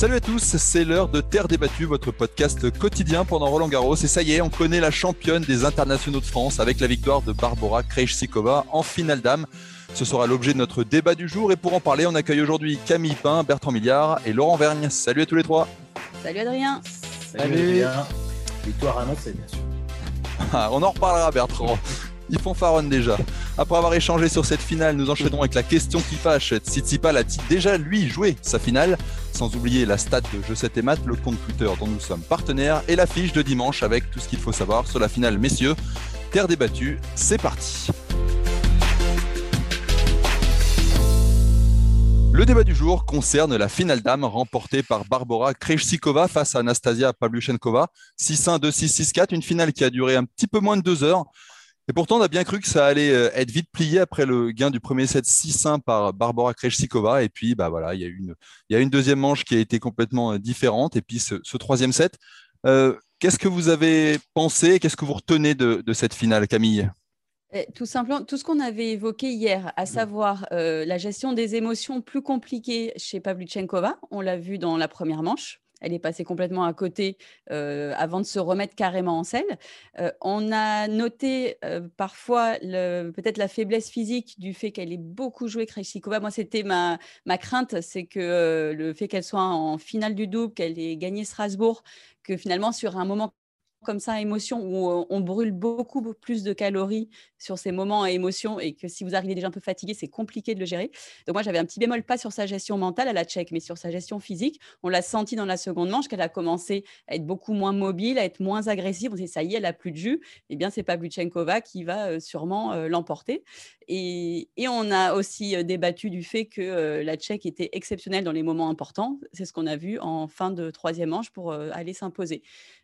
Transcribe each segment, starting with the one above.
Salut à tous, c'est l'heure de Terre débattue, votre podcast quotidien pendant Roland Garros. Et ça y est, on connaît la championne des internationaux de France avec la victoire de Barbara Krejcikova en finale d'âme. Ce sera l'objet de notre débat du jour. Et pour en parler, on accueille aujourd'hui Camille Pain, Bertrand Milliard et Laurent Vergne. Salut à tous les trois. Salut Adrien. Salut, Adrien. Victoire annoncée, bien sûr. Ah, on en reparlera, Bertrand. Ils font faronne déjà. Après avoir échangé sur cette finale, nous enchaînons avec la question qui fâche. Tsitsipas a-t-il déjà, lui, joué sa finale? Sans oublier la stat de Je 7 et Math, le compte Twitter dont nous sommes partenaires, et l'affiche de dimanche avec tout ce qu'il faut savoir sur la finale messieurs. Terre débattue, c'est parti. Le débat du jour concerne la finale d'âme remportée par Barbara Krejcikova face à Anastasia Pavlyuchenkova. 6-1, 2-6, 6-4, une finale qui a duré un petit peu moins de deux heures. Et pourtant, on a bien cru que ça allait euh, être vite plié après le gain du premier set 6-1 par Barbara Krejcikova. Et puis, bah voilà, il y a une, il y a une deuxième manche qui a été complètement euh, différente. Et puis, ce, troisième set. Euh, qu'est-ce que vous avez pensé Qu'est-ce que vous retenez de, cette finale, Camille? Eh, tout simplement, tout ce qu'on avait évoqué hier, à savoir la gestion des émotions plus compliquées chez Pavlyuchenkova, on l'a vu dans la première manche, elle est passée complètement à côté avant de se remettre carrément en selle. on a noté parfois peut-être la faiblesse physique du fait qu'elle ait beaucoup joué Krejcikova. Moi, c'était ma, ma crainte, c'est que le fait qu'elle soit en finale du double, qu'elle ait gagné Strasbourg, que finalement, sur un moment comme ça, émotion, où on brûle beaucoup plus de calories sur ces moments à émotion et que si vous arrivez déjà un peu fatigué, c'est compliqué de le gérer. Donc moi, j'avais un petit bémol, pas sur sa gestion mentale à la tchèque, mais sur sa gestion physique. On l'a senti dans la seconde manche qu'elle a commencé à être beaucoup moins mobile, à être moins agressive. On s'est ça y est, elle a plus de jus. Eh bien, c'est pas Pavlyuchenkova qui va sûrement l'emporter. Et, et, on a aussi débattu du fait que la tchèque était exceptionnelle dans les moments importants. C'est ce qu'on a vu en fin de troisième manche pour aller s'imposer.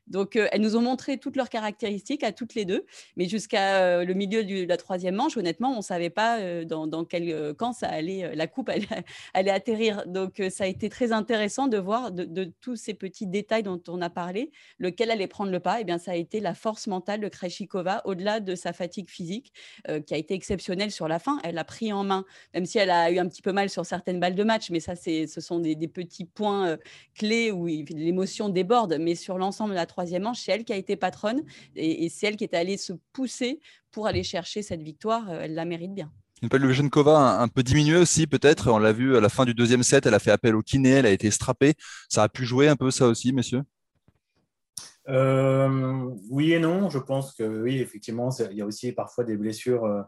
Donc, elles nous ont montré toutes leurs caractéristiques à toutes les deux, mais jusqu'à le milieu de la troisième manche, honnêtement, on ne savait pas dans, quel camp ça allait, la coupe allait, atterrir. Donc, ça a été très intéressant de voir de, tous ces petits détails dont on a parlé, lequel allait prendre le pas. Et eh bien, ça a été la force mentale de Krejcikova, au-delà de sa fatigue physique, qui a été exceptionnelle sur la fin. Elle a pris en main, même si elle a eu un petit peu mal sur certaines balles de match, mais ça, ce sont des, petits points clés où l'émotion déborde. Mais sur l'ensemble de la troisième manche, c'est elle qui a été patronne et, c'est elle qui est allée se pousser pour aller chercher cette victoire. Euh, elle la mérite bien. Une Pavlyuchenkova un, un peu diminuée aussi peut-être. On l'a vu à la fin du deuxième set, elle a fait appel au kiné, elle a été strappée. Ça a pu jouer un peu ça aussi, messieurs? Euh, Oui et non. Je pense que oui, effectivement, il y a aussi parfois des blessures euh,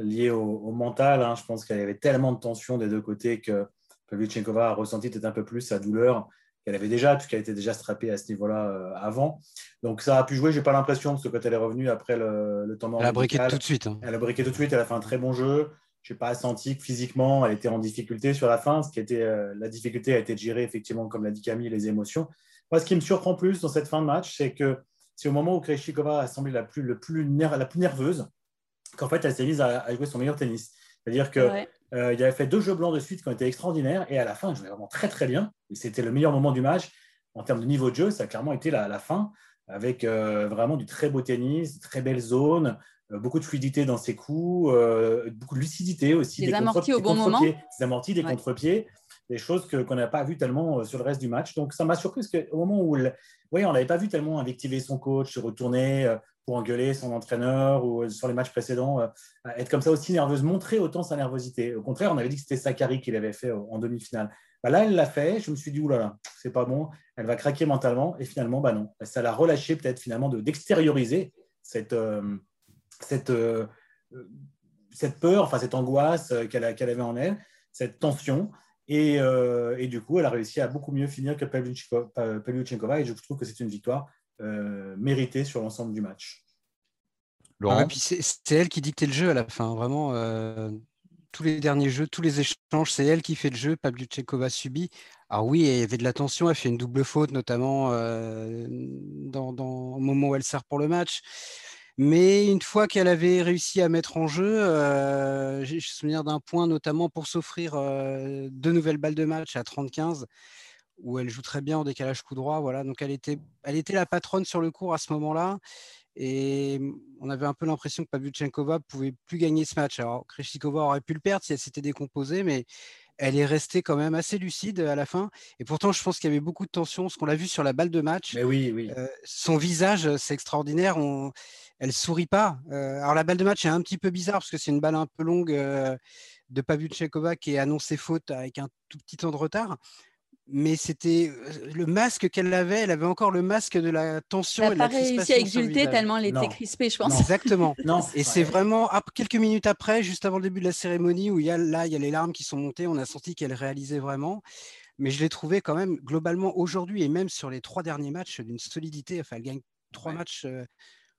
liées au, mental. Hein. Je pense qu'il y avait tellement de tension des deux côtés que Pavlyuchenkova a ressenti peut-être un peu plus sa douleur qu'elle avait déjà, puisqu'elle était déjà strappée à ce niveau-là euh, avant. Donc ça a pu jouer, j'ai pas l'impression, parce que quand elle est revenue après le, temps mort. Elle a briqué tout de suite. Hein. Elle a briqué tout de suite, elle a fait un très bon jeu. Je n'ai pas senti que physiquement, elle était en difficulté sur la fin. Ce qui était, euh, la difficulté a été de gérer, effectivement, comme l'a dit Camille, les émotions. Moi, ce qui me surprend plus dans cette fin de match, c'est que c'est au moment où Krejcikova a semblé la plus, le plus, la plus nerveuse qu'en fait, elle s'est mise à, jouer son meilleur tennis. C'est-à-dire que euh, il avait fait deux jeux blancs de suite qui ont été extraordinaires et à la fin, il jouait vraiment très très bien. Et c'était le meilleur moment du match en termes de niveau de jeu. Ça a clairement été la, la fin avec euh, vraiment du très beau tennis, très belles zones, euh, beaucoup de fluidité dans ses coups, beaucoup de lucidité aussi. Des, amortis au bon moment. Des amortis, des contre-pieds, des choses qu'on n'a pas vu tellement sur le reste du match. Donc ça m'a surpris parce qu'au moment où oui, on n'avait pas vu tellement invectiver son coach, se retourner, pour engueuler son entraîneur ou euh, sur les matchs précédents, euh, être comme ça aussi nerveuse, montrer autant sa nervosité. Au contraire, on avait dit que c'était Sakari qui l'avait fait en demi-finale. Bah là, elle l'a fait. Je me suis dit, oulala, c'est pas bon. Elle va craquer mentalement. Et finalement, bah non. Ça l'a relâché peut-être finalement d'extérioriser cette, euh, cette, cette peur, enfin cette angoisse qu'elle avait en elle, cette tension. Et, et, du coup, elle a réussi à beaucoup mieux finir que Pavlyuchenkova. Et je trouve que c'est une victoire euh, mérité sur l'ensemble du match. Laurent C'est elle qui dictait le jeu à la fin, vraiment. tous les derniers jeux, tous les échanges, c'est elle qui fait le jeu. Pavlyuchenkova subit. Alors oui, il y avait de la tension, elle fait une double faute, notamment dans, dans, au moment où elle sert pour le match. Mais une fois qu'elle avait réussi à mettre en jeu, euh, j'ai souvenir d'un point notamment pour s'offrir euh, deux nouvelles balles de match à 30-15, où elle joue très bien en décalage coup droit. Voilà. Donc elle était, elle était la patronne sur le cours à ce moment-là. Et on avait un peu l'impression que Pavlyuchenkova pouvait plus gagner ce match. Alors aurait pu le perdre si elle s'était décomposée, mais elle est restée quand même assez lucide à la fin. Et pourtant, je pense qu'il y avait beaucoup de tension. Ce qu'on l'a vu sur la balle de match, mais oui, oui. Euh, son visage, c'est extraordinaire. On, elle sourit pas. Euh, alors la balle de match est un petit peu bizarre parce que c'est une balle un peu longue euh, de Pavlyuchenkova qui est annoncée faute avec un tout petit temps de retard. Mais c'était le masque qu'elle avait, elle avait encore le masque de la tension elle la pas réussi à exulter tellement elle était crispée, je pense. Exactement. non, et c'est vraiment quelques minutes après, juste avant le début de la cérémonie, où il y a, là, il y a les larmes qui sont montées, on a senti qu'elle réalisait vraiment. Mais je l'ai trouvé quand même globalement aujourd'hui et même sur les trois derniers matchs d'une solidité. Enfin, elle gagne trois matchs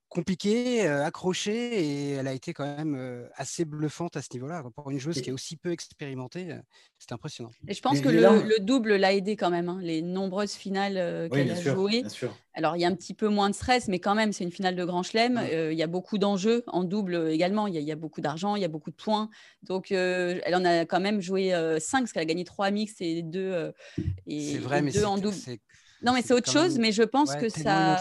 compliquée, accrochée, et elle a été quand même assez bluffante à ce niveau-là. Pour une joueuse qui est aussi peu expérimentée, c'est impressionnant. Et je pense que le, double l'a aidé quand même, hein, les nombreuses finales qu'elle a jouées. Alors, il y a un petit peu moins de stress, mais quand même, c'est une finale de Grand Chelem. il y a beaucoup d'enjeux en double également. Il y, a beaucoup d'argent, il y a beaucoup de points. Donc, elle en a quand même joué 5, parce qu'elle a gagné 3 mix et 2 et, vrai, mais deux en double. Non, mais c'est autre chose, mais je pense que ça.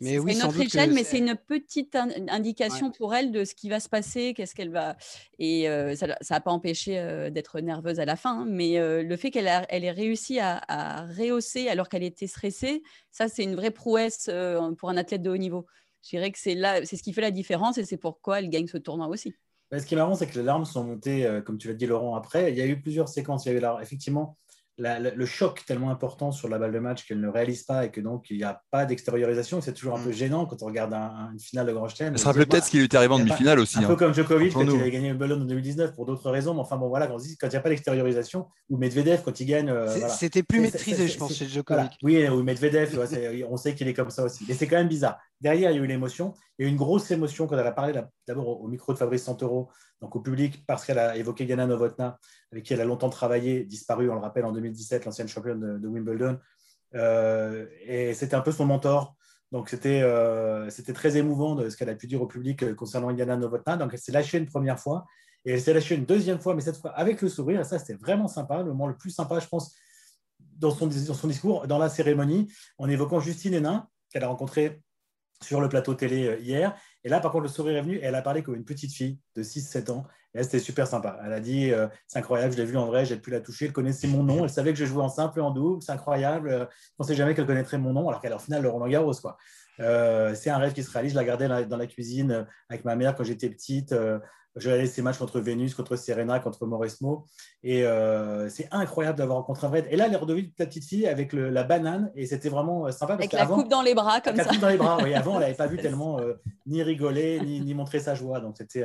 Mais c'est oui, une autre échelle, mais c'est une petite indication pour elle de ce qui va se passer, qu'est-ce qu'elle va. Et euh, ça n'a pas empêché euh, d'être nerveuse à la fin, hein, mais euh, le fait qu'elle elle ait réussi à, rehausser alors qu'elle était stressée, ça, c'est une vraie prouesse pour un athlète de haut niveau. Je dirais que c'est là, c'est ce qui fait la différence et c'est pourquoi elle gagne ce tournoi aussi. ce qui est marrant, c'est que les larmes sont montées, comme tu l'as dit, Laurent, après. Il y a eu plusieurs séquences. Il y a eu effectivement le choc tellement important sur la balle de match qu'elle ne réalise pas et que donc il n'y a pas d'extériorisation. C'est toujours un peu mm. gênant quand on regarde une finale de Grand Chelem. Ça se rappelle peut-être ce qui lui était arrivé en demi-finale aussi. Un peu hein. comme Djokovic quand il avait gagné le ballon en 2019 pour d'autres raisons. Mais enfin bon, voilà, quand il n'y a pas d'extériorisation, ou Medvedev quand il gagne. Euh, c'était plus maîtrisé, je pense, chez Djokovic. Oui, ou Medvedev, on sait qu'il est comme ça aussi. Mais c'est quand même bizarre. Derrière, il y a eu l'émotion. Il y a eu une grosse émotion quand elle a parlé d'abord au micro de Fabrice Santoro, donc au public, parce qu'elle a évoqué Gana Novotna, avec qui elle a longtemps travaillé, disparu, on le rappelle, en 2017, l'ancienne championne de, Wimbledon. Euh, et c'était un peu son mentor. Donc c'était euh, très émouvant de ce qu'elle a pu dire au public euh, concernant Yana Novotna. Donc elle s'est lâchée une première fois et elle s'est lâchée une deuxième fois, mais cette fois avec le sourire. Et ça, c'était vraiment sympa, le moment le plus sympa, je pense, dans son, dans son discours, dans la cérémonie, en évoquant Justine Hénin, qu'elle a rencontrée sur le plateau télé euh, hier. Et là, par contre, le sourire est venu elle a parlé comme une petite fille de 6-7 ans. Et c'était super sympa. Elle a dit euh, C'est incroyable, je l'ai vue en vrai, j'ai pu la toucher. Elle connaissait mon nom. Elle savait que je jouais en simple et en double. C'est incroyable. Euh, je ne pensais jamais qu'elle connaîtrait mon nom, alors qu'elle est au final le Roland Garros. C'est un rêve qui se réalise. Je la gardais dans la, cuisine avec ma mère quand j'étais petite. Je regardais ses matchs contre Vénus, contre Serena, contre Mauresmo. Et euh, c'est incroyable d'avoir rencontré un vrai. Et là, elle est redevenue la petite fille avec la banane. Et c'était vraiment euh, sympa. avec la coupe dans les bras, comme ça. La coupe dans les bras, oui. Avant, elle n'avait pas vu tellement euh, ni rigoler, ni, ni, montrer sa joie. Donc, c'était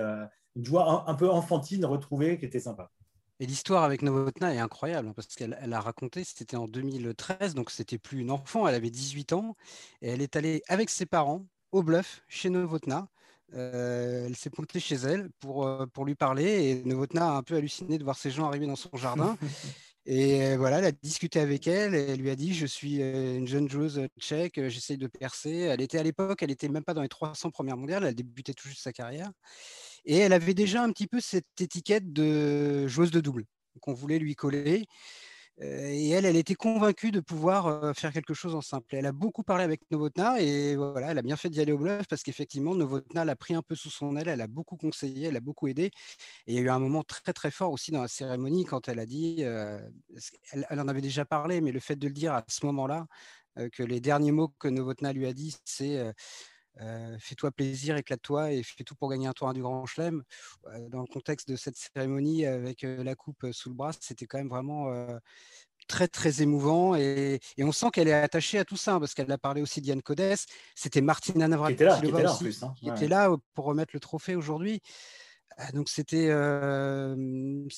une joie un, peu enfantine retrouvée qui était sympa. Et l'histoire avec Novotna est incroyable hein, parce qu'elle a raconté, c'était en 2013, donc c'était plus une enfant, elle avait 18 ans et elle est allée avec ses parents au bluff chez Novotna euh, elle s'est pointée chez elle pour, euh, pour lui parler et Novotna a un peu halluciné de voir ces gens arriver dans son jardin. et euh, voilà, elle a discuté avec elle et elle lui a dit Je suis une jeune joueuse tchèque, j'essaye de percer. Elle était à l'époque, elle n'était même pas dans les 300 premières mondiales, elle débutait tout juste sa carrière. Et elle avait déjà un petit peu cette étiquette de joueuse de double qu'on voulait lui coller et elle, elle était convaincue de pouvoir faire quelque chose en simple. Elle a beaucoup parlé avec Novotna et voilà, elle a bien fait d'y aller au bluff parce qu'effectivement, Novotna l'a pris un peu sous son aile, elle a beaucoup conseillé, elle a beaucoup aidé. Et il y a eu un moment très très fort aussi dans la cérémonie quand elle a dit, elle, en avait déjà parlé, mais le fait de le dire à ce moment-là, que les derniers mots que Novotna lui a dit, c'est fais-toi plaisir, éclate-toi et fais tout pour gagner un tournoi du Grand Chelem. dans le contexte de cette cérémonie avec la coupe sous le bras, c'était quand même vraiment très très émouvant et, on sent qu'elle est attachée à tout ça hein, parce qu'elle a parlé aussi d'Yann Codès. C'était Martina Navratilova qui était là, qui était là, pour remettre le trophée aujourd'hui. Ah, donc c'était, euh,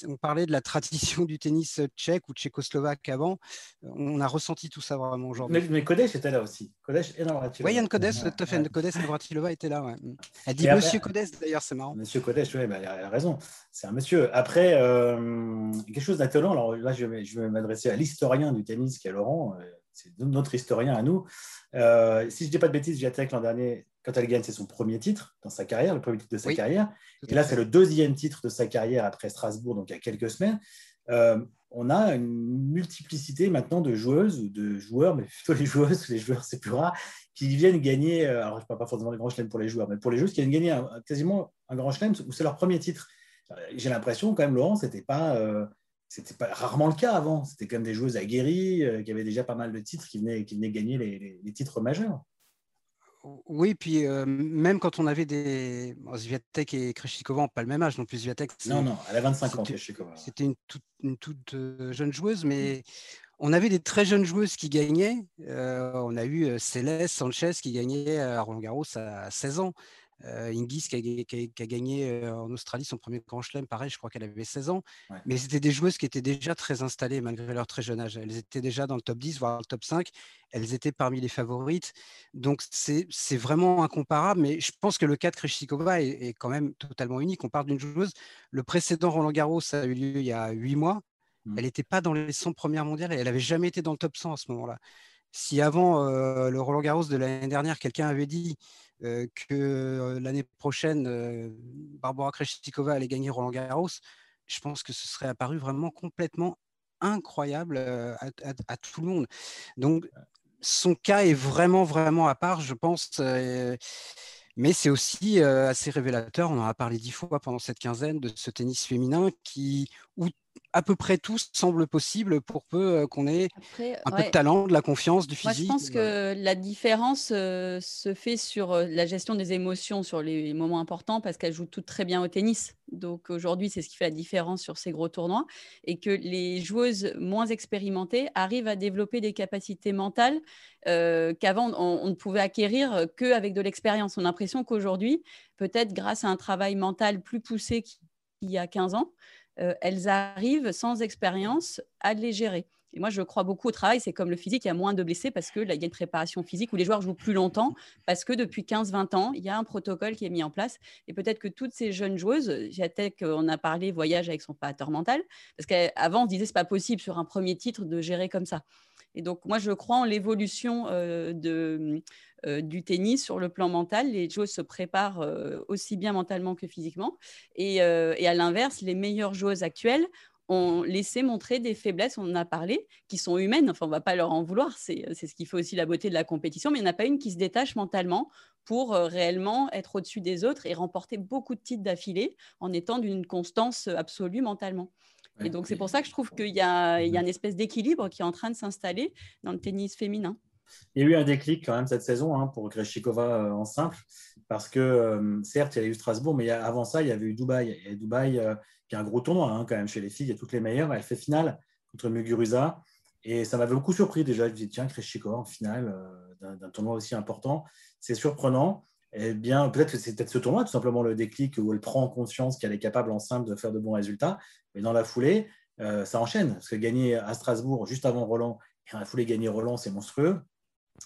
on parlait de la tradition du tennis tchèque ou tchécoslovaque avant. On a ressenti tout ça vraiment aujourd'hui. Mais, mais Kodesh était là aussi. Kodesh et Oui, Yann Kodesh, tout à fait. Kodesh et Navratilova étaient là. Ouais. Elle dit Monsieur Kodesh d'ailleurs, c'est marrant. Monsieur Kodesh, oui, bah, elle a raison. C'est un monsieur. Après, euh, quelque chose d'étonnant. Alors là, je vais, je vais m'adresser à l'historien du tennis qui est Laurent. Euh, c'est notre historien à nous. si je ne dis pas de bêtises, Viatek l'an dernier quand elle gagne, c'est son premier titre dans sa carrière, le premier titre de sa carrière. Et là, c'est le deuxième titre de sa carrière après Strasbourg, donc il y a quelques semaines. Euh, on a une multiplicité maintenant de joueuses ou de joueurs, mais plutôt les joueuses, les joueurs, c'est plus rare, qui viennent gagner. Euh, alors, je ne parle pas forcément des grands chelems pour les joueurs, mais pour les joueuses qui viennent gagner quasiment un grand chelem où c'est leur premier titre. Euh, j'ai l'impression, quand même, Laurent, c'était pas. c'était pas rarement le cas avant. C'était quand même des joueuses aguerries qui avaient déjà pas mal de titres qui venaient, qui venaient gagner les titres majeurs. Oui, puis euh, même quand on avait des. Zviatek et Kreshikova n'ont pas le même âge non plus. Zviatek, non, non, elle a 25 ans, Kreshikova. C'était une toute, une toute jeune joueuse, mais on avait des très jeunes joueuses qui gagnaient. Euh, on a eu Céleste Sanchez qui gagnait à Roland Garros à 16 ans. Euh, Ingis qui a, gagné euh, en Australie son premier Grand Chelem, pareil, je crois qu'elle avait 16 ans. Mais c'était des joueuses qui étaient déjà très installées malgré leur très jeune âge. Elles étaient déjà dans le top 10, voire le top 5. Elles étaient parmi les favorites. Donc c'est vraiment incomparable. Mais je pense que le cas de Krejcikova est, quand même totalement unique. On parle d'une joueuse. Le précédent Roland Garros, ça a eu lieu il y a 8 mois. Mmh. Elle n'était pas dans les 100 premières mondiales elle n'avait jamais été dans le top 100 à ce moment-là. Si avant euh, le Roland Garros de l'année dernière, quelqu'un avait dit que euh, l'année prochaine, euh, Barbara Krejcikova allait gagner Roland Garros, je pense que ce serait apparu vraiment complètement incroyable à, tout le monde. Donc, son cas est vraiment, vraiment à part, je pense. mais c'est aussi assez révélateur, on en a parlé dix fois pendant cette quinzaine, de ce tennis féminin qui, où à peu près tout semble possible pour peu euh, qu'on ait un peu de talent, de la confiance, du physique. Moi, je pense que la différence euh, se fait sur euh, la gestion des émotions sur les moments importants parce qu'elles jouent toutes très bien au tennis. Donc aujourd'hui, c'est ce qui fait la différence sur ces gros tournois et que les joueuses moins expérimentées arrivent à développer des capacités mentales qu'avant on, ne pouvait acquérir qu'avec de l'expérience. On a l'impression qu'aujourd'hui, peut-être grâce à un travail mental plus poussé qu'il y a 15 ans, euh, elles arrivent sans expérience à les gérer. Et moi, je crois beaucoup au travail. C'est comme le physique, il y a moins de blessés parce qu'il y a une préparation physique où les joueurs jouent plus longtemps parce que depuis 15-20 ans, il y a un protocole qui est mis en place. Et peut-être que toutes ces jeunes joueuses, peut-être qu'on a parlé voyage avec son pateur mental, parce qu'avant, on disait c'est pas possible sur un premier titre de gérer comme ça. Et donc, moi, je crois en l'évolution euh, de, euh, du tennis sur le plan mental. Les joueuses se préparent euh, aussi bien mentalement que physiquement. Et, et à l'inverse, les meilleures joueuses actuelles ont laissé montrer des faiblesses, on en a parlé, qui sont humaines. Enfin, on ne va pas leur en vouloir. C'est ce qui fait aussi la beauté de la compétition. Mais il n'y en a pas une qui se détache mentalement pour réellement être au-dessus des autres et remporter beaucoup de titres d'affilée en étant d'une constance absolue mentalement. Et donc, c'est pour ça que je trouve qu'il y, y a une espèce d'équilibre qui est en train de s'installer dans le tennis féminin. Il y a eu un déclic quand même cette saison hein, pour Greshikova euh, en simple, parce que euh, certes, il y a eu Strasbourg, mais avant ça, il y avait eu Dubaï. Et Dubaï, euh, qui est un gros tournoi hein, quand même chez les filles, il y a toutes les meilleures. Elle fait finale contre Muguruza. Et ça m'avait beaucoup surpris déjà. Je me disais, tiens, Kreshikova en finale d'un tournoi aussi important, c'est surprenant. Eh bien, peut-être que c'est peut-être ce tournoi, tout simplement le déclic où elle prend conscience qu'elle est capable en simple de faire de bons résultats. Mais dans la foulée, ça enchaîne. Parce que gagner à Strasbourg juste avant Roland, et dans la foulée, gagner Roland, c'est monstrueux.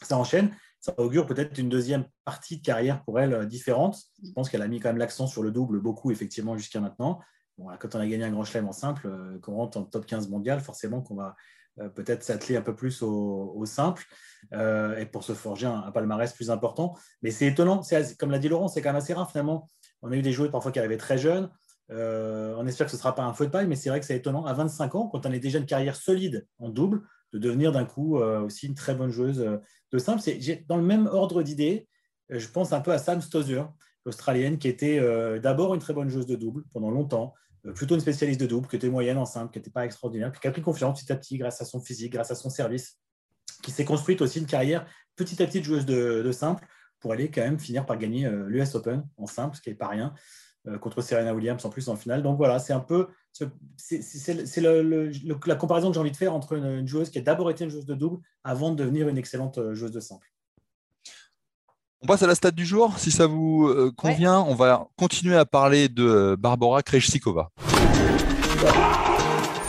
Ça enchaîne. Ça augure peut-être une deuxième partie de carrière pour elle euh, différente. Je pense qu'elle a mis quand même l'accent sur le double beaucoup, effectivement, jusqu'à maintenant. quand on a gagné un grand chelem en simple, euh, qu'on rentre en top 15 mondial, forcément qu'on va euh, peut-être s'atteler un peu plus au, simple et pour se forger un, palmarès plus important. Mais c'est étonnant, comme l'a dit Laurent, c'est quand même assez rare finalement. On a eu des joueurs parfois qui arrivaient très jeunes. On espère que ce ne sera pas un feu de paille, mais c'est vrai que c'est étonnant. À 25 ans, quand on a déjà une carrière solide en double, de devenir d'un coup aussi une très bonne joueuse de simple. C'est dans le même ordre d'idées. Je pense un peu à Sam Stosur, l'Australienne, qui était d'abord une très bonne joueuse de double pendant longtemps, euh, plutôt une spécialiste de double, qui était moyenne en simple, qui n'était pas extraordinaire, puis qui a pris confiance petit à petit grâce à son physique, grâce à son service, qui s'est construite aussi une carrière petit à petit de joueuse de, simple pour aller quand même finir par gagner euh, l'US Open en simple, ce qui n'est pas rien, euh, contre Serena Williams en plus en finale. Donc voilà, c'est un peu c'est la comparaison que j'ai envie de faire entre une, joueuse qui a d'abord été une joueuse de double avant de devenir une excellente joueuse de simple. On passe à la stade du jour, si ça vous euh, convient. On va continuer à parler de euh, Barbara Krejcikova.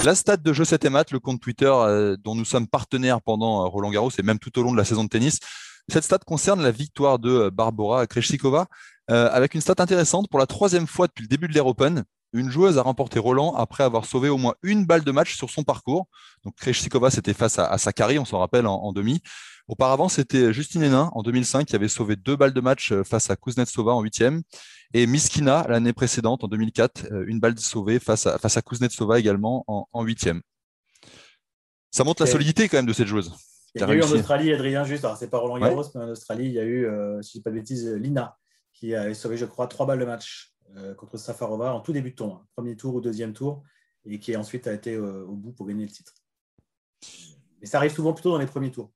La stade de Jeu 7 et Mat, le compte Twitter euh, dont nous sommes partenaires pendant Roland Garros et même tout au long de la saison de tennis. Cette stat concerne la victoire de Barbara Krejcikova avec une stat intéressante pour la troisième fois depuis le début de l'Air Open. Une joueuse a remporté Roland après avoir sauvé au moins une balle de match sur son parcours. Donc Krejcikova, c'était face à, Sakari, on s'en rappelle, en demi. Auparavant, c'était Justine Hénin en 2005 qui avait sauvé deux balles de match euh, face à Kuznetsova en huitième. Et Miskina, l'année précédente, en 2004, euh, une balle sauvée face à, face à Kuznetsova également en huitième. Ça montre la solidité quand même de cette joueuse. Il y a eu en Australie, Adrien, juste, alors c'est pas Roland Garros, mais en Australie, il y a eu, euh, si je ne dis pas de bêtises, Lina, qui a sauvé, je crois, trois balles de match contre Safarova en tout début de tour, premier tour ou deuxième tour, et qui ensuite a été au bout pour gagner le titre. Mais ça arrive souvent plutôt dans les premiers tours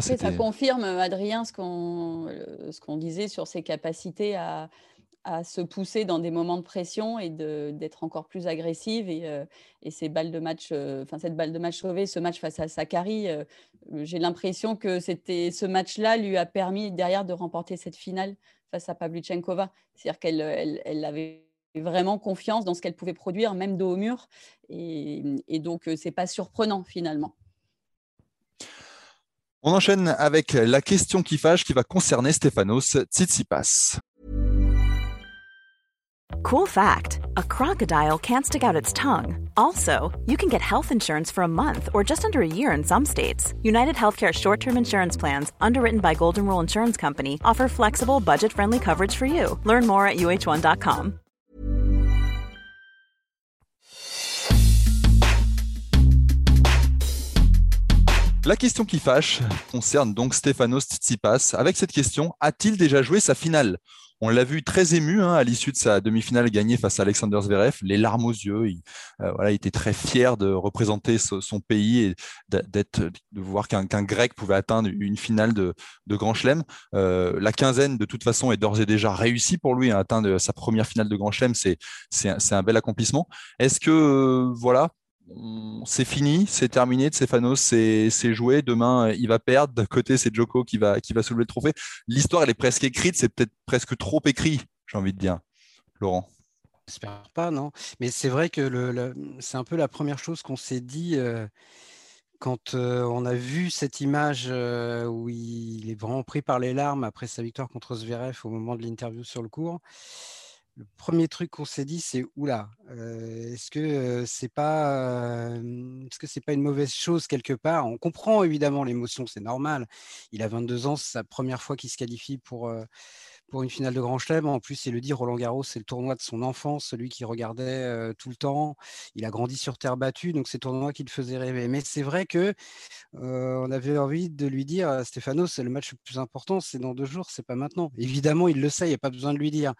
ça confirme, Adrien, ce qu'on disait sur ses capacités à, se pousser dans des moments de pression et d'être encore plus agressive. Et, euh, ces balles de match, euh, enfin cette balle de match sauvée, ce match face à Sakari, euh, j'ai l'impression que c'était ce match-là lui a permis derrière de remporter cette finale face à Pavlyuchenkova. C'est-à-dire qu'elle elle, avait vraiment confiance dans ce qu'elle pouvait produire, même dos au mur. Et, et donc, c'est pas surprenant finalement. On enchaîne avec la question qui fâche qui va concerner Stefanos Tsitsipas. Cool fact a crocodile can't stick out its tongue. Also, you can get health insurance for a month or just under a year in some states. United Healthcare short term insurance plans, underwritten by Golden Rule Insurance Company, offer flexible, budget friendly coverage for you. Learn more at uh1.com. La question qui fâche concerne donc Stefanos Tsitsipas. Avec cette question, a-t-il déjà joué sa finale on l'a vu très ému hein, à l'issue de sa demi-finale gagnée face à Alexander Zverev, les larmes aux yeux. Il, euh, voilà, il était très fier de représenter son pays et d'être, de voir qu'un, Grec pouvait atteindre une finale de, Grand Chelem. Euh, la quinzaine, de toute façon, est d'ores et déjà réussie pour lui. à atteindre sa première finale de Grand Chelem, c'est, c'est, un, bel accomplissement. Est-ce que, euh, voilà, c'est fini, c'est terminé. Stéphanos, c'est joué. Demain, il va perdre. D'un côté, c'est Joko qui va, qui va soulever le trophée. L'histoire, elle est presque écrite. C'est peut-être presque trop écrit, j'ai envie de dire. Laurent. J'espère pas, non. Mais c'est vrai que c'est un peu la première chose qu'on s'est dit euh, quand euh, on a vu cette image euh, où il, est vraiment pris par les larmes après sa victoire contre Zverev au moment de l'interview sur le cours le premier truc qu'on s'est dit, c'est oula, est-ce que c'est pas, est-ce que c'est pas une mauvaise chose quelque part? On comprend évidemment l'émotion, c'est normal. Il a 22 ans, c'est sa première fois qu'il se qualifie pour pour une finale de Grand Chelem. En plus, il le dit, Roland Garros, c'est le tournoi de son enfance, celui qu'il regardait tout le temps. Il a grandi sur terre battue, donc c'est le tournoi qui le faisait rêver. Mais c'est vrai que on avait envie de lui dire, Stéphano, c'est le match le plus important, c'est dans deux jours, c'est pas maintenant. Évidemment, il le sait, il n'y a pas besoin de lui dire.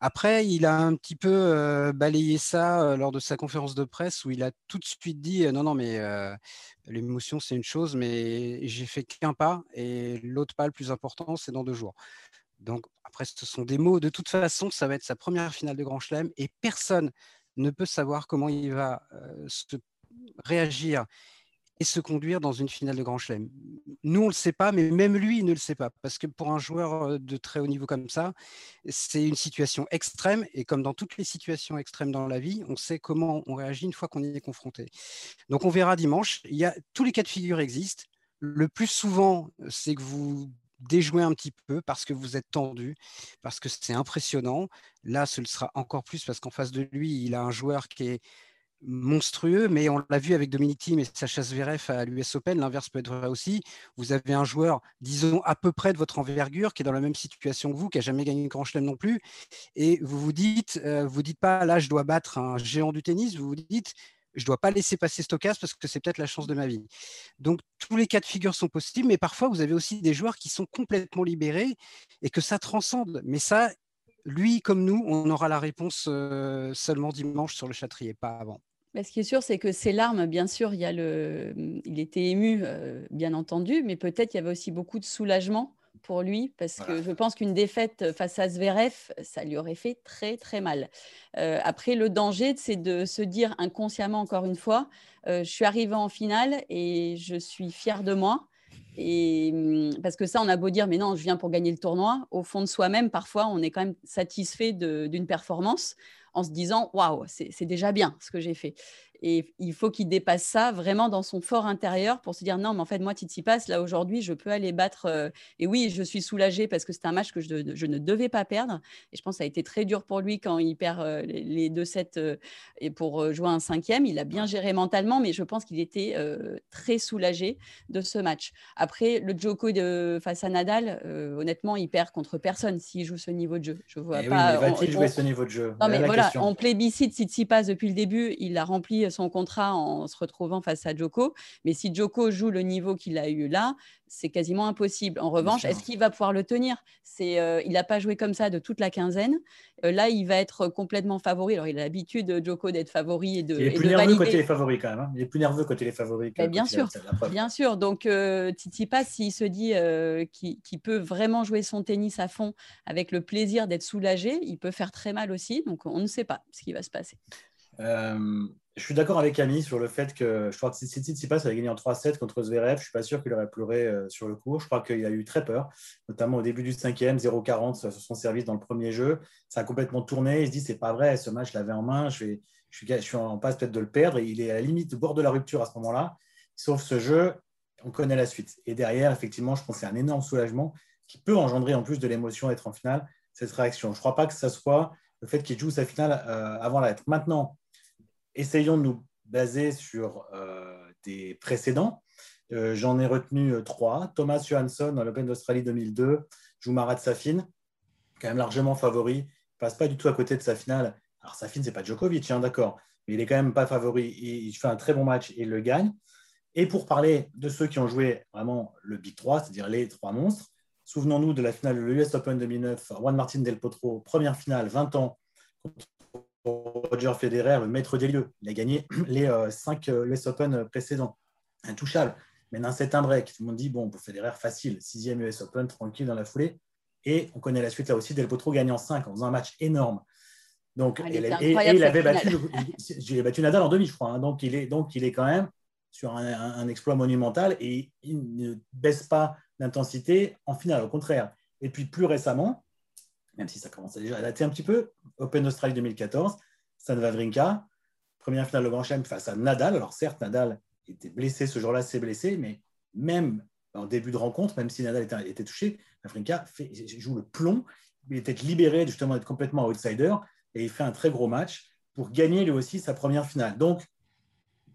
Après, il a un petit peu balayé ça lors de sa conférence de presse où il a tout de suite dit non, non, mais l'émotion, c'est une chose, mais j'ai fait qu'un pas et l'autre pas le plus important, c'est dans deux jours. Donc, après, ce sont des mots. De toute façon, ça va être sa première finale de Grand Chelem et personne ne peut savoir comment il va se réagir et se conduire dans une finale de Grand Chelem. Nous, on ne le sait pas, mais même lui, il ne le sait pas. Parce que pour un joueur de très haut niveau comme ça, c'est une situation extrême. Et comme dans toutes les situations extrêmes dans la vie, on sait comment on réagit une fois qu'on y est confronté. Donc, on verra dimanche. Il y a, tous les cas de figure existent. Le plus souvent, c'est que vous déjouez un petit peu parce que vous êtes tendu, parce que c'est impressionnant. Là, ce sera encore plus parce qu'en face de lui, il a un joueur qui est monstrueux, mais on l'a vu avec Dominique Thiem et Sacha Zverev à l'US Open, l'inverse peut être vrai aussi. Vous avez un joueur, disons, à peu près de votre envergure, qui est dans la même situation que vous, qui n'a jamais gagné une Grand Chelem non plus, et vous vous dites, euh, vous dites pas, là, je dois battre un géant du tennis, vous vous dites, je ne dois pas laisser passer Stokas parce que c'est peut-être la chance de ma vie. Donc, tous les cas de figure sont possibles, mais parfois, vous avez aussi des joueurs qui sont complètement libérés et que ça transcende. Mais ça, lui comme nous, on aura la réponse euh, seulement dimanche sur le Châtrier, pas avant. Bah, ce qui est sûr, c'est que ces larmes, bien sûr, il, y a le... il était ému, euh, bien entendu, mais peut-être il y avait aussi beaucoup de soulagement pour lui, parce que je pense qu'une défaite face à Zverev, ça lui aurait fait très, très mal. Euh, après, le danger, c'est de se dire inconsciemment, encore une fois, euh, je suis arrivé en finale et je suis fier de moi. Et hum, parce que ça, on a beau dire, mais non, je viens pour gagner le tournoi. Au fond de soi-même, parfois, on est quand même satisfait d'une performance en se disant, waouh, c'est déjà bien ce que j'ai fait. Et il faut qu'il dépasse ça vraiment dans son fort intérieur pour se dire non, mais en fait, moi, Tsitsipas, là, aujourd'hui, je peux aller battre. Euh, et oui, je suis soulagée parce que c'est un match que je, ne devais pas perdre. Et je pense que ça a été très dur pour lui quand il perd euh, les, deux sets euh, et pour jouer un cinquième. Il a bien géré mentalement, mais je pense qu'il était très soulagé de ce match. Après, le Joko de, face à Nadal, honnêtement, il perd contre personne s'il joue ce niveau de jeu. Je vois eh pas. Oui, va-t-il jouer ce niveau de jeu? Non, mais voilà, on plébiscite Tsitsipas depuis le début. Il a rempli son contrat en se retrouvant face à Joko. Mais si Joko joue le niveau qu'il a eu là, c'est quasiment impossible. En revanche, est-ce qu'il va pouvoir le tenir? C'est, euh, Il n'a pas joué comme ça de toute la quinzaine. Euh, là, il va être complètement favori. Alors, il a l'habitude, Joko, d'être favori et de. Il est plus nerveux quand il est favori quand même. Hein. Il est plus nerveux quand il est favori. bien sûr, bien sûr. Donc, euh, Titi Pass, s'il se dit euh, qu'il peut vraiment jouer son tennis à fond avec le plaisir d'être soulagé, il peut faire très mal aussi. Donc, on ne sait pas ce qui va se passer. Euh, je suis d'accord avec Camille sur le fait que je crois que si Tsitsipas avait gagné en 3-7 contre Zverev, je ne suis pas sûr qu'il aurait pleuré euh, sur le cours. Je crois qu'il a eu très peur, notamment au début du cinquième, 0-40 sur son service dans le premier jeu. Ça a complètement tourné. Il se dit c'est pas vrai, ce match, je l'avais en main. Je, suis, en passe peut-être de le perdre. Et il est à la limite au bord de la rupture à ce moment-là. Sauf ce jeu, on connaît la suite. Et derrière, effectivement, je pense que c'est un énorme soulagement qui peut engendrer en plus de l'émotion d'être en finale cette réaction. Je ne crois pas que ce soit le fait qu'il joue sa finale euh, avant lettre. Maintenant, essayons de nous baser sur euh, des précédents. Euh, j'en ai retenu euh, trois. Thomas Johansson dans l'Open d'Australie 2002, joue Marat Safin, quand même largement favori. Il passe pas du tout à côté de sa finale. Alors Safin, c'est pas Djokovic, hein, d'accord, mais il est quand même pas favori. Il fait un très bon match et il le gagne. Et pour parler de ceux qui ont joué vraiment le Big 3, c'est-à-dire les trois monstres, souvenons-nous de la finale de l'US Open 2009, Juan Martin Del Potro, première finale, 20 ans, Roger Federer, le maître des lieux. Il a gagné les euh, cinq euh, US Open précédents. Intouchable. Mais dans cet un break. Tout le monde dit, bon, pour Federer, facile. Sixième US Open, tranquille dans la foulée. Et on connaît la suite là aussi. Del Potro gagne en 5 en faisant un match énorme. Donc, et, il avait battu, battu Nadal en demi, je crois. Hein. donc, il est, donc, il est quand même sur un, exploit monumental et il ne baisse pas d'intensité en finale, au contraire. Et puis, plus récemment, même si ça commence déjà à dater un petit peu. Open Australie 2014, Stan Wawrinka, première finale de Grand Chelem face à Nadal. Alors certes, Nadal était blessé ce jour-là, s'est blessé, mais même en début de rencontre, même si Nadal était, touché, Wawrinka joue le plomb. Il était libéré justement d'être complètement outsider et il fait un très gros match pour gagner lui aussi sa première finale. Donc,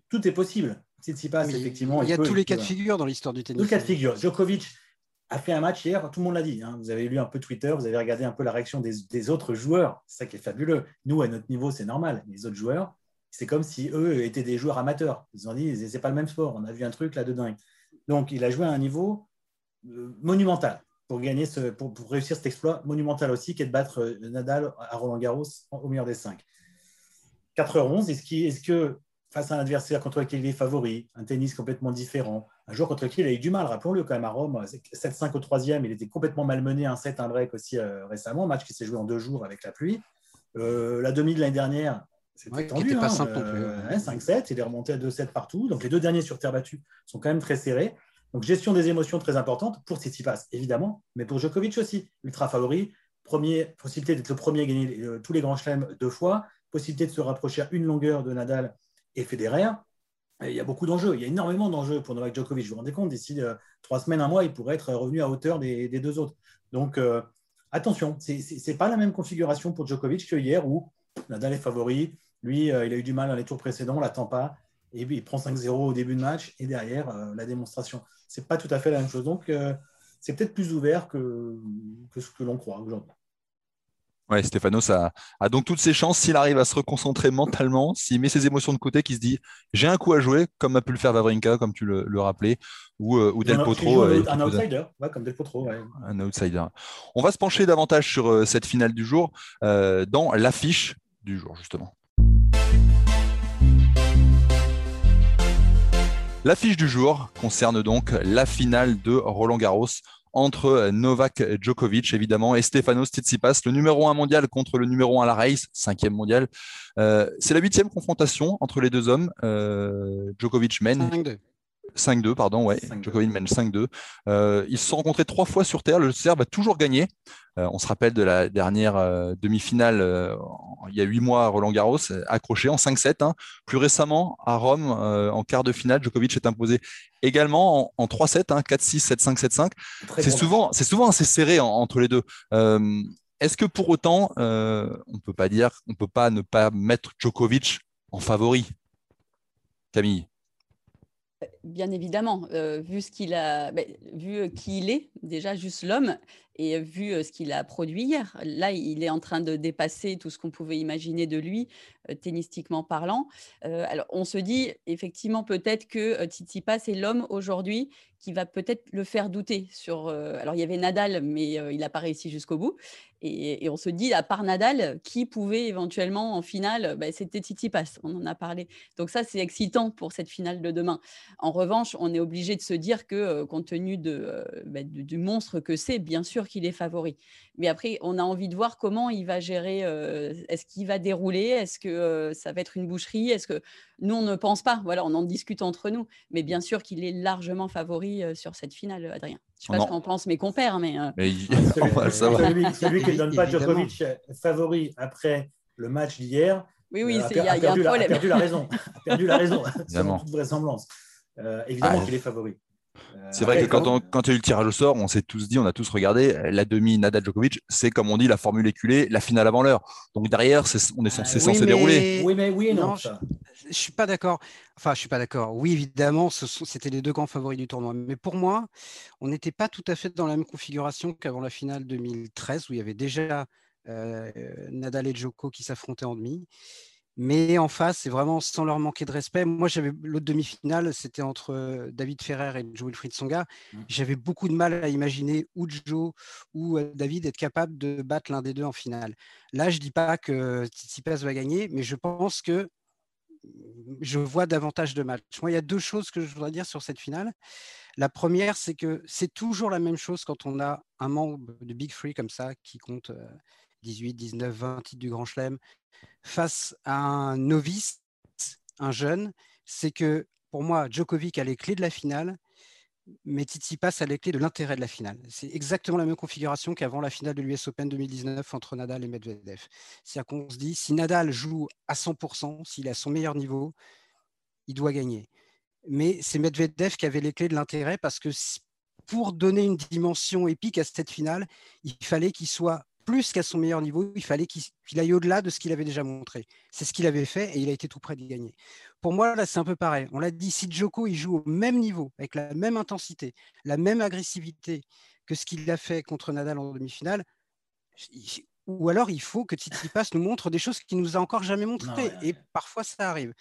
tout est possible. passe effectivement. Il y a tous les cas de figure dans l'histoire du tennis. Tous les cas de figure. Djokovic a fait un match hier, tout le monde l'a dit. Hein. Vous avez lu un peu Twitter, vous avez regardé un peu la réaction des, autres joueurs. C'est ça qui est fabuleux. Nous, à notre niveau, c'est normal. Les autres joueurs, c'est comme si eux étaient des joueurs amateurs. Ils ont dit, c'est pas le même sport. On a vu un truc là de dingue. Donc, il a joué à un niveau euh, monumental pour gagner ce, pour, réussir cet exploit monumental aussi, qui est de battre euh, Nadal à Roland Garros au meilleur des cinq. 4h11, est-ce, est-ce que face à un adversaire contre lequel il est favori, un tennis complètement différent, un joueur contre lequel il a eu du mal, rappelons-le quand même à Rome, 7-5 au troisième, il était complètement malmené, un 7, un break aussi euh, récemment, match qui s'est joué en deux jours avec la pluie. Euh, la demi de l'année dernière, c'était tendu, pas hein, simple 5-7, euh, il est remonté à 2-7 partout, donc les deux derniers sur terre battue sont quand même très serrés. Donc gestion des émotions très importante pour Tsitsipas, évidemment, mais pour Djokovic aussi, ultra favori, premier, possibilité d'être le premier à gagner tous les grands chelems deux fois, possibilité de se rapprocher à une longueur de Nadal et Federer, il y a beaucoup d'enjeux. Il y a énormément d'enjeux pour Novak Djokovic. Vous vous rendez compte, d'ici euh, trois semaines, un mois, il pourrait être revenu à hauteur des, deux autres. Donc, euh, attention, ce n'est pas la même configuration pour Djokovic que hier où Nadal est favori. Lui, euh, il a eu du mal dans les tours précédents, on l'attend pas. Et puis, il prend 5-0 au début de match et derrière, la démonstration. Ce n'est pas tout à fait la même chose. Donc, c'est peut-être plus ouvert que ce que l'on croit aujourd'hui. Ouais, Stéphano a, a, donc toutes ses chances s'il arrive à se reconcentrer mentalement, s'il met ses émotions de côté, qu'il se dit j'ai un coup à jouer, comme a pu le faire Vavrinka, comme tu le, rappelais, ou, euh, ou Del Potro. Euh, un, outsider, comme Del Potro. Un outsider. On va se pencher davantage sur euh, cette finale du jour dans l'affiche du jour, justement. L'affiche du jour concerne donc la finale de Roland Garros entre euh, Novak Djokovic, évidemment, et Stefanos Tsitsipas, le numéro 1 mondial contre le numéro 1 à la race, cinquième mondial. Euh, c'est la huitième confrontation entre les deux hommes. Euh, Djokovic mène. 5-2, pardon, ouais. Djokovic mène 5-2. Euh, ils se sont rencontrés trois fois sur Terre. Le Serbe a toujours gagné. Euh, on se rappelle de la dernière euh, demi-finale, il y a huit mois à Roland Garros, accroché en 5-7. Hein. Plus récemment, à Rome, en quart de finale, Djokovic est imposé également en, 3-7, 4-6, 7-5, 7-5. C'est souvent, c'est souvent assez serré entre les deux. Est-ce que pour autant, on peut pas dire, on peut pas ne pas mettre Djokovic en favori, Camille? Bien évidemment, euh, vu ce qu'il a, ben, vu qui il est, déjà juste l'homme, et vu ce qu'il a produit hier, là, il est en train de dépasser tout ce qu'on pouvait imaginer de lui, tennistiquement parlant. alors, on se dit effectivement peut-être que Tsitsipas est l'homme aujourd'hui qui va peut-être le faire douter sur. alors, il y avait Nadal, mais il n'a pas réussi jusqu'au bout. Et, on se dit, à part Nadal, qui pouvait éventuellement en finale ben, C'était Tsitsipas, on en a parlé. Donc ça, c'est excitant pour cette finale de demain. En revanche, on est obligé de se dire que, compte tenu ben, du monstre que c'est, bien sûr qu'il est favori. Mais après, on a envie de voir comment il va gérer. Est-ce qu'il va dérouler Est-ce que ça va être une boucherie Est-ce que nous, on ne pense pas Voilà, on en discute entre nous. Mais bien sûr qu'il est largement favori sur cette finale, Adrien. Je ne sais pas ce qu'en pensent mes compères, mais. mais celui, qui ne donne pas Djokovic favori après le match d'hier. Oui, oui, il y, a, un problème. A perdu la raison. a perdu la raison, toute vraisemblance. évidemment ah, qu'il est favori. Euh, c'est vrai que quand, on, quand il y a eu le tirage au sort, on s'est tous dit, on a tous regardé, la demi Nadal Djokovic, c'est comme on dit la formule éculée, la finale avant l'heure. Donc derrière, on est censé, oui, dérouler. Oui, mais oui et non. je, ne suis pas d'accord. Enfin, je suis pas d'accord. Oui, évidemment, c'était les deux grands favoris du tournoi. Mais pour moi, on n'était pas tout à fait dans la même configuration qu'avant la finale 2013, où il y avait déjà euh, Nadal et Djoko qui s'affrontaient en demi. Mais en face, c'est vraiment sans leur manquer de respect. Moi, j'avais l'autre demi-finale, c'était entre David Ferrer et Joe Wilfried Songa. Mmh. J'avais beaucoup de mal à imaginer ou Joe ou David être capable de battre l'un des deux en finale. Là, je dis pas que Tsitsipas va gagner, mais je pense que je vois davantage de matchs. Moi, il y a deux choses que je voudrais dire sur cette finale. La première, c'est que c'est toujours la même chose quand on a un membre de Big Free comme ça qui compte 18, 19, 20 titres du Grand Chelem, face à un novice, un jeune, c'est que pour moi, Djokovic a les clés de la finale, mais Tsitsipas a les clés de l'intérêt de la finale. C'est exactement la même configuration qu'avant la finale de l'US Open 2019 entre Nadal et Medvedev. C'est-à-dire qu'on se dit, si Nadal joue à 100%, s'il est à son meilleur niveau, il doit gagner. Mais c'est Medvedev qui avait les clés de l'intérêt parce que pour donner une dimension épique à cette finale, il fallait qu'il soit plus qu'à son meilleur niveau, il fallait qu'il aille au-delà de ce qu'il avait déjà montré. C'est ce qu'il avait fait et il a été tout près de gagner. Pour moi, là, c'est un peu pareil. On l'a dit, si Joko il joue au même niveau, avec la même intensité, la même agressivité que ce qu'il a fait contre Nadal en demi-finale, ou alors il faut que Tsitsipas nous montre des choses qu'il nous a encore jamais montrées. Et parfois, ça arrive.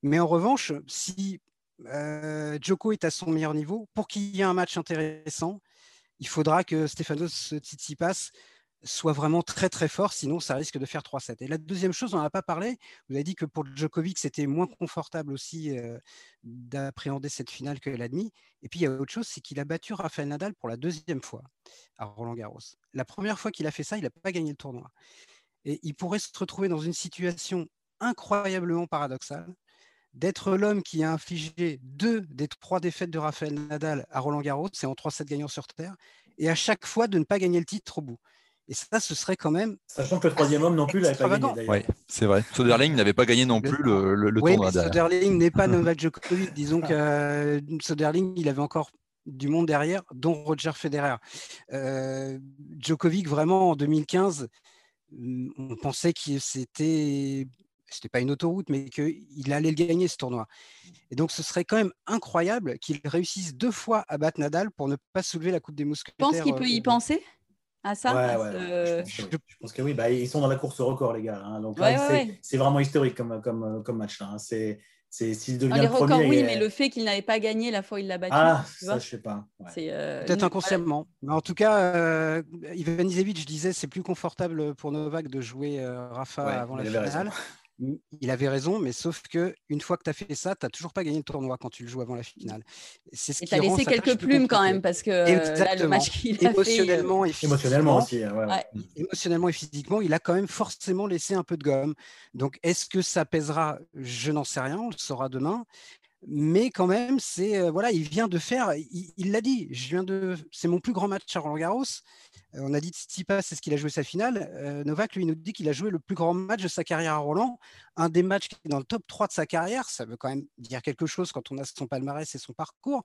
Mais en revanche, si euh, Joko est à son meilleur niveau, pour qu'il y ait un match intéressant, il faudra que Stefanos Tsitsipas soit vraiment très très fort, sinon ça risque de faire 3-7. Et la deuxième chose, on n'en a pas parlé, vous avez dit que pour Djokovic, c'était moins confortable aussi euh, d'appréhender cette finale que l'admi. Et puis il y a autre chose, c'est qu'il a battu Rafael Nadal pour la deuxième fois à Roland Garros. La première fois qu'il a fait ça, il n'a pas gagné le tournoi. Et il pourrait se retrouver dans une situation incroyablement paradoxale d'être l'homme qui a infligé deux des trois défaites de Rafael Nadal à Roland Garros, c'est en 3-7 gagnants sur Terre, et à chaque fois de ne pas gagner le titre au bout. Et ça, ce serait quand même. Sachant que le troisième homme non plus l'avait pas gagné. Oui, c'est vrai. Soderling n'avait pas gagné non plus le, le, oui, tournoi. Soderling n'est pas Novak Djokovic. Disons que euh, Soderling, il avait encore du monde derrière, dont Roger Federer. Euh, Djokovic, vraiment, en 2015, mm, on pensait que c'était c'était pas une autoroute, mais qu'il allait le gagner ce tournoi. Et donc, ce serait quand même incroyable qu'il réussisse deux fois à battre Nadal pour ne pas soulever la Coupe des Mousquetaires. Tu penses qu'il peut y euh, penser? À ça je, pense que oui, bah, ils sont dans la course au record, les gars. Hein. Donc c'est vraiment historique comme, comme, comme match. Là, hein. C'est s'il devient les records, oui, mais le fait qu'il n'avait pas gagné la fois où il l'a battu. Ah, ça, je sais pas. Euh, Peut-être inconsciemment. Mais en tout cas, euh, Ivan Isevic, je disais, c'est plus confortable pour Novak de jouer euh, Rafa avant la finale il avait raison, mais sauf que une fois que tu as fait ça, tu n'as toujours pas gagné le tournoi quand tu le joues avant la finale. C'est ce et tu as laissé quelques plumes quand même, parce que là, le match qu'il a émotionnellement fait. Et émotionnellement aussi. Ouais, Émotionnellement et physiquement, il a quand même forcément laissé un peu de gomme. Donc, est-ce que ça pèsera? Je n'en sais rien, on le saura demain. mais quand même, c'est voilà, il vient de faire, il l'a dit, je viens de, c'est mon plus grand match à Roland Garros. On a dit Tsitsipas, c'est ce qu'il a joué sa finale. Novak lui nous dit qu'il a joué le plus grand match de sa carrière à Roland, un des matchs qui est dans le top 3 de sa carrière. Ça veut quand même dire quelque chose quand on a son palmarès et son parcours.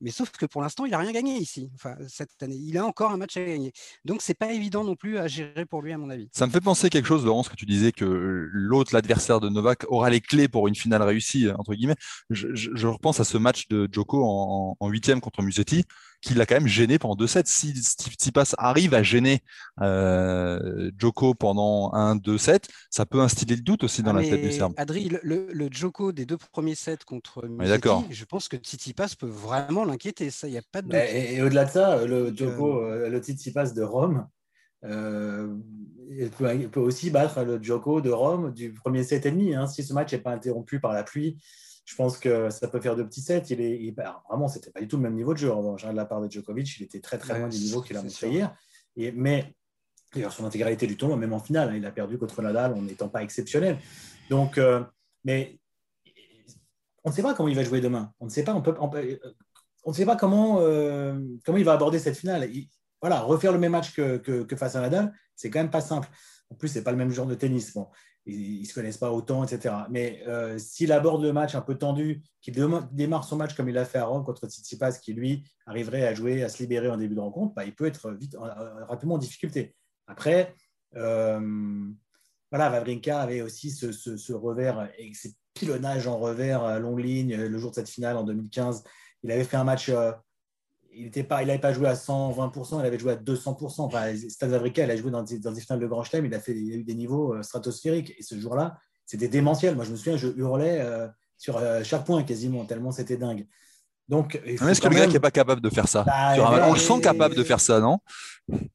Mais sauf que pour l'instant, il n'a rien gagné ici. Cette année, il a encore un match à gagner. Donc, c'est pas évident non plus à gérer pour lui, à mon avis. Ça me fait penser quelque chose, Laurence, que tu disais que l'autre, l'adversaire de Novak, aura les clés pour une finale réussie, entre guillemets. Je, repense à ce match de Djoko en huitième contre Musetti qui l'a quand même gêné pendant deux sets. Si Tsipas arrive à gêner euh, Joko pendant un, deux sets, ça peut instiller le doute aussi dans ah, la tête du Serbe. Adri, le, le, Joko des deux premiers sets contre Musetti, je pense que Tsitsipas peut vraiment l'inquiéter. Ça, il y a pas de doute. Et, au-delà de ça, le Joko, euh, le Tsitsipas de Rome. Euh, il, peut, aussi battre le Joko de Rome du premier set et demi. Hein, si ce match n'est pas interrompu par la pluie, je pense que ça peut faire de petits sets. Il est, bah, vraiment, c'était pas du tout le même niveau de jeu. En revanche, de la part de Djokovic, il était très très loin du niveau qu'il a montré hier. Et, mais d'ailleurs, son intégralité du tournoi, même en finale, hein, il a perdu contre Nadal en n'étant pas exceptionnel. Donc, euh, mais on ne sait pas comment il va jouer demain. On ne sait pas. On peut, on, ne sait pas comment euh, comment il va aborder cette finale. voilà, refaire le même match que, que, que face à Nadal, c'est quand même pas simple. En plus, c'est pas le même genre de tennis. Bon, ils ne se connaissent pas autant, etc. Mais euh, s'il aborde le match un peu tendu, qu'il démarre son match comme il l'a fait à Rome contre Tsitsipas, qui lui arriverait à jouer, à se libérer en début de rencontre, bah, il peut être vite, euh, rapidement en difficulté. Après, euh, voilà, Vavrinka avait aussi ce, revers et ces pilonnages en revers à longue ligne le jour de cette finale en 2015. Il avait fait un match il n'avait pas joué à 120%, il avait joué à 200%. Enfin, Stade il a joué dans des, finales de Grand Chelem, il a, fait, il eu des niveaux euh, stratosphériques. Et ce jour-là, c'était démentiel. Moi, je me souviens, je hurlais euh, sur euh, chaque point quasiment, tellement c'était dingue. Donc, est-ce que le gars qui n'est pas capable de faire ça bah, On le sent capable de faire ça, non?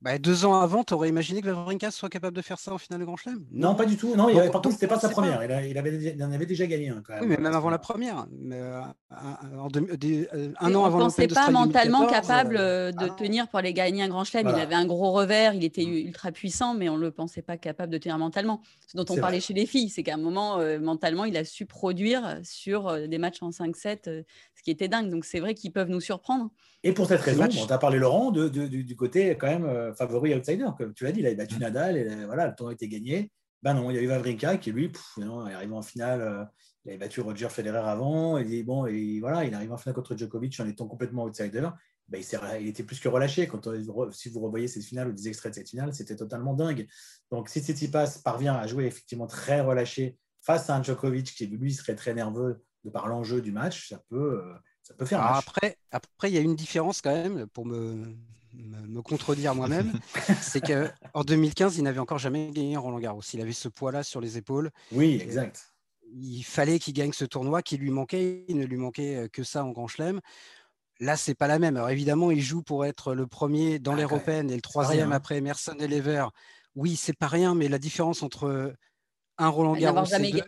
Bah, Deux ans avant, tu aurais imaginé que Vavrinka soit capable de faire ça en finale de Grand Chelem? Non, pas du tout. Non, il avait, par contre, c'était pas sa première. Il, avait, en avait déjà gagné un, quand même. Oui, mais même avant la première. Mais, euh, un, euh, an avant. On ne pensait pas mentalement capable euh, de tenir pour aller gagner un Grand Chelem. Il avait un gros revers, il était mm. ultra puissant, mais on ne le pensait pas capable de tenir mentalement. Ce dont on parlait chez les filles, c'est qu'à un moment, mentalement, il a su produire sur des matchs en 5-7, ce qui était dingue. Donc c'est vrai qu'ils peuvent nous surprendre. Et pour cette raison, on t'a parlé Laurent de, du côté quand même euh, favori outsider, comme tu l'as dit, il a battu mm. Nadal et euh, voilà, le tournoi était gagné. Ben non, il y a eu Vavrinka qui lui, non, il est arrivé en finale, euh, il avait battu Roger Federer avant, et bon, et voilà, il arrive en finale contre Djokovic en étant complètement outsider. Ben, il, il, était plus que relâché. Quand si vous revoyez cette finale ou des extraits de cette finale, c'était totalement dingue. Donc si Tsitsipas parvient à jouer effectivement très relâché face à un Djokovic qui lui serait très nerveux de par l'enjeu du match, ça peut, ça peut faire. après, après, il y a une différence quand même pour me, me, contredire moi-même. c'est qu'en 2015, il n'avait encore jamais gagné Roland Garros. Il avait ce poids-là sur les épaules. Oui, exact. Il fallait qu'il gagne ce tournoi qui lui manquait. Il ne lui manquait euh, que ça en Grand Chelem. Là, c'est pas la même. Alors évidemment, il joue pour être le premier dans ah, l'Européenne et le troisième après Emerson et Lever. Oui, c'est pas rien, mais la différence entre un Roland Garros et deux,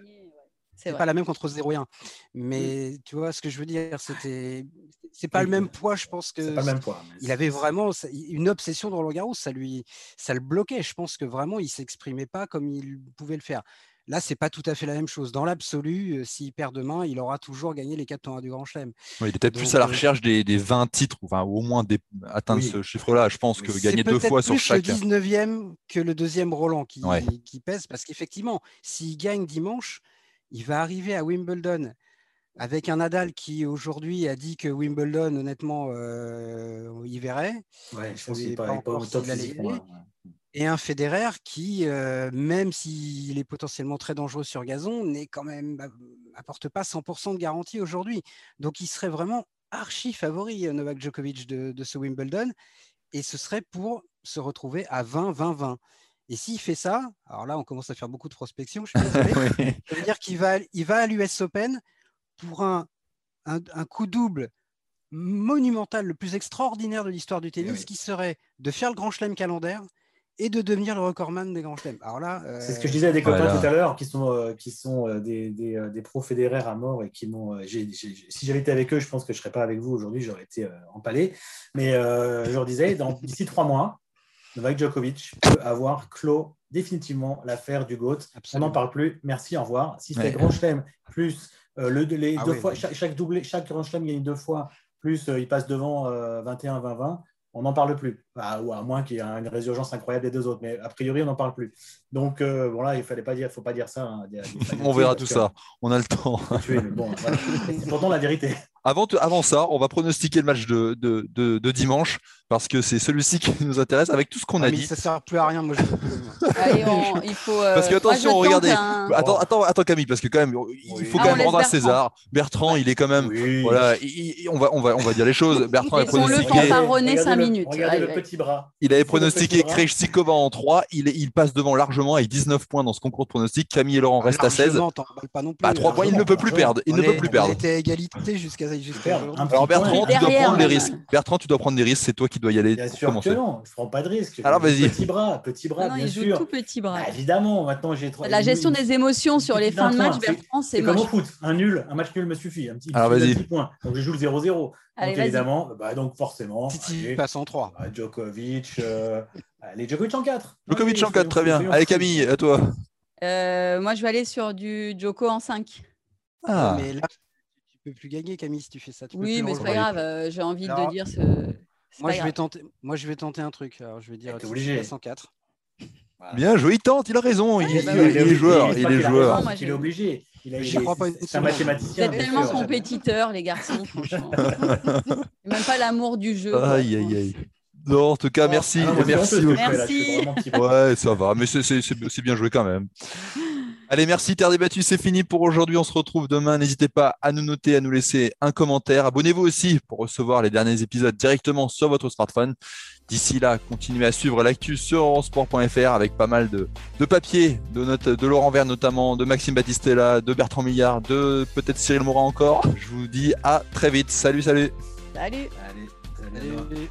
c'est pas la même contre 0 et 1. Mais tu vois ce que je veux dire, c'était c'est pas le même poids, je pense que pas le même poids, il avait vraiment une obsession de Roland Garros, ça lui ça le bloquait, je pense que vraiment il s'exprimait pas comme il pouvait le faire. Là, c'est pas tout à fait la même chose. Dans l'absolu, euh, s'il perd demain, il aura toujours gagné les 4 tournois du Grand Chelem. il était plus à la euh, recherche des, des 20 titres, enfin, au moins atteindre ce chiffre-là. Je pense que gagner deux fois sur chaque. C'est le 19e que le deuxième Roland qui, qui pèse, parce qu'effectivement, s'il gagne dimanche, il va arriver à Wimbledon avec un Nadal qui aujourd'hui a dit que Wimbledon, honnêtement, euh, il verrait. Ouais, je pense qu'il pas, pas au top Et un Federer qui, euh, même s'il est potentiellement très dangereux sur gazon, n'est quand même bah, apporte pas 100% de garantie aujourd'hui. Donc il serait vraiment archi favori euh, Novak Djokovic de, de, ce Wimbledon, et ce serait pour se retrouver à 20-20-20. Et s'il fait ça, alors là, on commence à faire beaucoup de prospection, je suis désolé. Ça veut dire qu'il va, il va à l'US Open pour un, un, coup double monumental, le plus extraordinaire de l'histoire du tennis, qui serait de faire le Grand Chelem calendaire et de devenir le recordman des Grands Chelems. Alors là, euh, c'est ce que je disais à des copains tout à l'heure, qui sont, euh, qui sont euh, des, des, des, pros fédéraires à mort et qui m'ont. si j'avais été avec eux, je pense que je ne serais pas avec vous aujourd'hui, j'aurais été empalé. Mais je leur disais, d'ici trois mois, Novak Djokovic peut avoir clos définitivement l'affaire du GOAT. On n'en parle plus. Merci, au revoir. Si c'est Ouais. Grand Chelem, plus euh, le, les Ah deux oui, fois, oui. chaque, chaque doublé, chaque Grand Chelem gagne deux fois, plus euh, il passe devant 21-20-20, on n'en parle plus. Bah, ou à moins qu'il y ait une résurgence incroyable des deux autres, mais a priori, on n'en parle plus. Donc euh, bon, là, il fallait pas dire, faut pas dire ça. hein. Il y a- il fallait On verra tout ça. On a le temps. que- faut le tuer, mais bon, voilà. C'est pourtant la vérité. Avant, te- avant ça, on va pronostiquer le match de, de, de- de dimanche parce que c'est celui-ci qui nous intéresse avec tout ce qu'on Ah, a mais dit. ça sert plus à rien. Moi, je veux plus. Allez, on- il faut. euh, Parce que attention, regardez. un- Attends, attends, attends Camille, parce que quand même, il faut Ah, quand on même rendre à. César. Bertrand, il est quand même. Oui. Voilà, il- il- on, va, on, va, on va dire les choses. Bertrand a pronostiqué, le- minutes. Regardez Allez, le petit bras. il avait pronostiqué. Krejcikova en 3. Il, passe devant largement avec 19 points dans ce concours de pronostics. Camille et Laurent restent à 16. Largement, t'en parles pas non plus. Bah, 3 points, il ne peut plus perdre. Il ne peut plus perdre. était à égalité jusqu'à jusqu'à Alors. Bertrand, tu dois prendre des risques. Bertrand, tu dois prendre des risques. C'est toi qui dois y aller Bien sûr commencer. que non, je prends pas de risque. Alors, vas-y. Petit bras, petit bras, Non, non, bien il joue sûr. tout petit bras. Ah, évidemment, maintenant j'ai trois. La gestion des émotions sur les fins de match, Bertrand, c'est comme au foot, un nul, un match nul me suffit. Un petit, Alors, un vas-y. petit point. Donc je joue le 0-0. Allez, donc vas-y. évidemment, bah, donc forcément, Titi passe en 3. bah, Djokovic, euh, allez, Djokovic en 4. Djokovic en 4, très bien. Allez Camille, à toi. Euh, moi, je vais aller sur du Joko en 5. Ah, Mais là, tu peux plus gagner, Camille, si tu fais ça. Tu Oui, mais c'est pas grave. euh, J'ai envie Alors, de dire ce. Moi je, vais tenter, moi, je vais tenter un truc. Alors, je vais dire obligé. passe en 4. bien joué, il tente, il a raison. Il, Ouais, il- bah il est joueur, il est joueur. Il est obligé. J'y crois pas une C'est un mathématicien. Vous êtes tellement compétiteurs, les garçons, franchement. Même pas l'amour du jeu. Aïe, aïe, aïe. Non, en tout cas, merci. Ah non, merci. là. Ouais, ça va, mais c'est- c'est c'est- c'est bien joué quand même. Allez, merci Terre débattue, c'est fini pour aujourd'hui. On se retrouve demain. N'hésitez pas à nous noter, à nous laisser un commentaire. Abonnez-vous aussi pour recevoir les derniers épisodes directement sur votre smartphone. D'ici là, continuez à suivre l'actu sur eurosport.fr avec pas mal de, de papiers, de, notes, de Laurent Vert notamment, de Maxime Battistella, de Bertrand Millard, de peut-être Cyril Morin encore. Je vous dis à très vite. Salut, salut. Salut. Allez, salut. Allez.